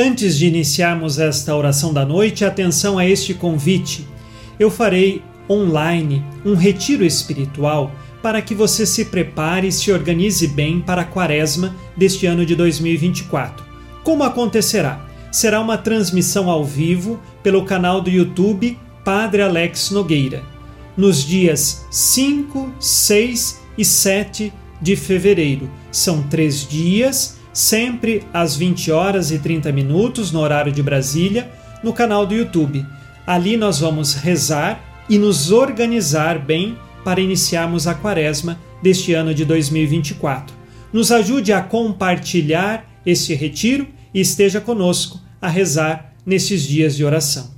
Antes de iniciarmos esta oração da noite, atenção a este convite. Eu farei online um retiro espiritual para que você se prepare e se organize bem para a quaresma deste ano de 2024. Como acontecerá? Será uma transmissão ao vivo pelo canal do YouTube Padre Alex Nogueira, nos dias 5, 6 e 7 de fevereiro. São três dias sempre às 20 horas e 30 minutos no horário de Brasília, no canal do YouTube. Ali nós vamos rezar e nos organizar bem para iniciarmos a quaresma deste ano de 2024. Nos ajude a compartilhar este retiro e esteja conosco a rezar nesses dias de oração.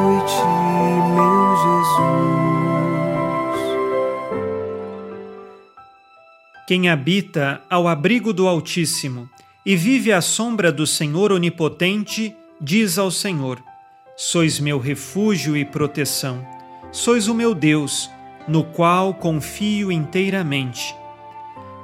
Quem habita ao abrigo do Altíssimo e vive à sombra do Senhor Onipotente, diz ao Senhor: Sois meu refúgio e proteção, sois o meu Deus, no qual confio inteiramente.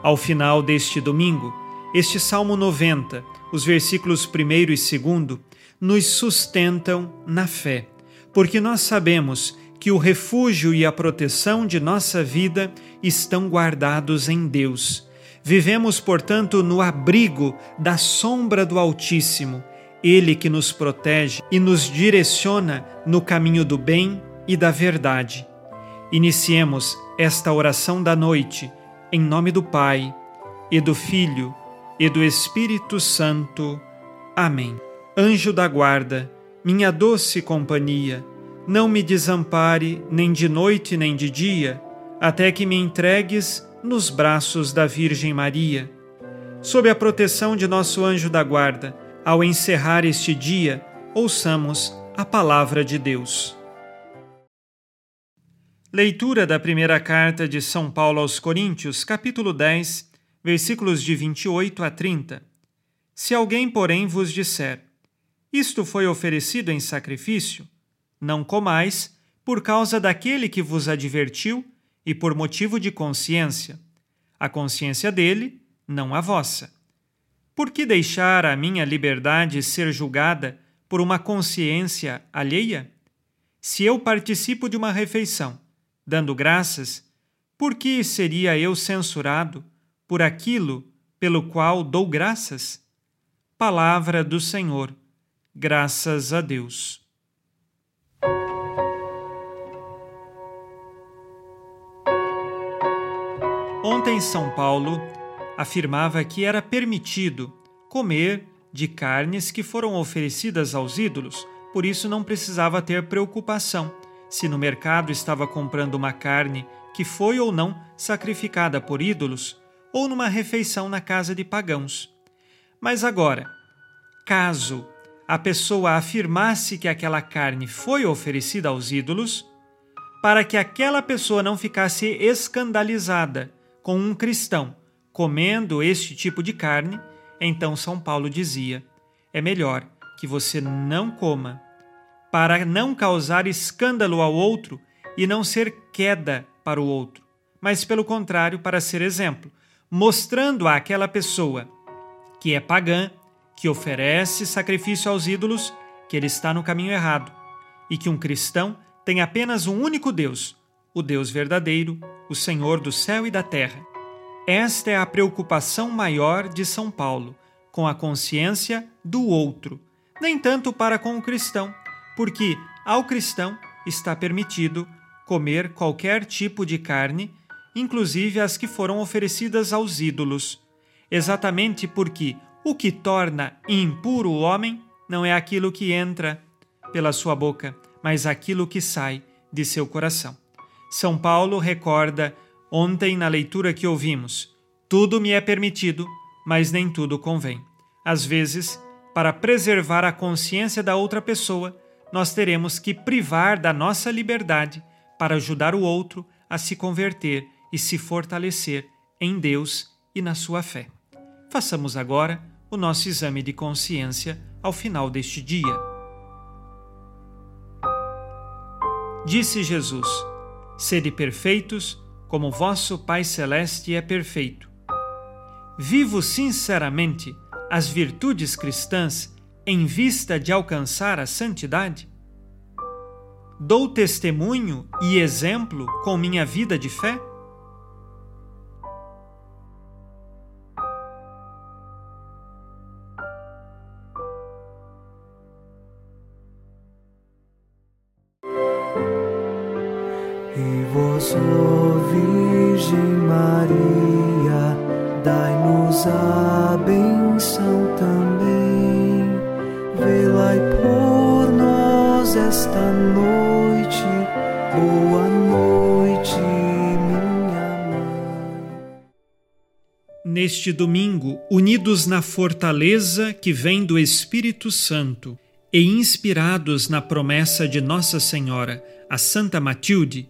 Ao final deste domingo, este Salmo 90, os versículos 1 e 2, nos sustentam na fé, porque nós sabemos que o refúgio e a proteção de nossa vida estão guardados em Deus. Vivemos, portanto, no abrigo da sombra do Altíssimo, Ele que nos protege e nos direciona no caminho do bem e da verdade. Iniciemos esta oração da noite, em nome do Pai, e do Filho, e do Espírito Santo. Amém. Anjo da guarda, minha doce companhia, não me desampare nem de noite nem de dia, até que me entregues nos braços da Virgem Maria. Sob a proteção de nosso anjo da guarda, ao encerrar este dia, ouçamos a palavra de Deus. Leitura da primeira carta de São Paulo aos Coríntios, capítulo 10, versículos de 28 a 30. Se alguém, porém, vos disser: Isto foi oferecido em sacrifício, não comais, por causa daquele que vos advertiu e por motivo de consciência. A consciência dele, não a vossa. Por que deixar a minha liberdade ser julgada por uma consciência alheia? Se eu participo de uma refeição, dando graças, por que seria eu censurado por aquilo pelo qual dou graças? Palavra do Senhor. Graças a Deus. Ontem, São Paulo afirmava que era permitido comer de carnes que foram oferecidas aos ídolos, por isso não precisava ter preocupação se no mercado estava comprando uma carne que foi ou não sacrificada por ídolos ou numa refeição na casa de pagãos. Mas agora, caso a pessoa afirmasse que aquela carne foi oferecida aos ídolos, para que aquela pessoa não ficasse escandalizada com um cristão comendo este tipo de carne, então São Paulo dizia: é melhor que você não coma, para não causar escândalo ao outro e não ser queda para o outro, mas pelo contrário, para ser exemplo, mostrando àquela pessoa que é pagã, que oferece sacrifício aos ídolos, que ele está no caminho errado e que um cristão tem apenas um único Deus, o Deus verdadeiro, o Senhor do céu e da terra. Esta é a preocupação maior de São Paulo, com a consciência do outro, nem tanto para com o cristão, porque ao cristão está permitido comer qualquer tipo de carne, inclusive as que foram oferecidas aos ídolos, exatamente porque o que torna impuro o homem não é aquilo que entra pela sua boca, mas aquilo que sai de seu coração. São Paulo recorda Ontem, na leitura que ouvimos, tudo me é permitido, mas nem tudo convém. Às vezes, para preservar a consciência da outra pessoa, nós teremos que privar da nossa liberdade para ajudar o outro a se converter e se fortalecer em Deus e na sua fé. Façamos agora o nosso exame de consciência ao final deste dia. Disse Jesus: Sede perfeitos, como vosso Pai Celeste é perfeito. Vivo sinceramente as virtudes cristãs em vista de alcançar a santidade? Dou testemunho e exemplo com minha vida de fé? Vós, ó Virgem Maria, dai-nos a benção também. Velai por nós esta noite. Boa noite, minha mãe. Neste domingo, unidos na fortaleza que vem do Espírito Santo e inspirados na promessa de Nossa Senhora, a Santa Matilde,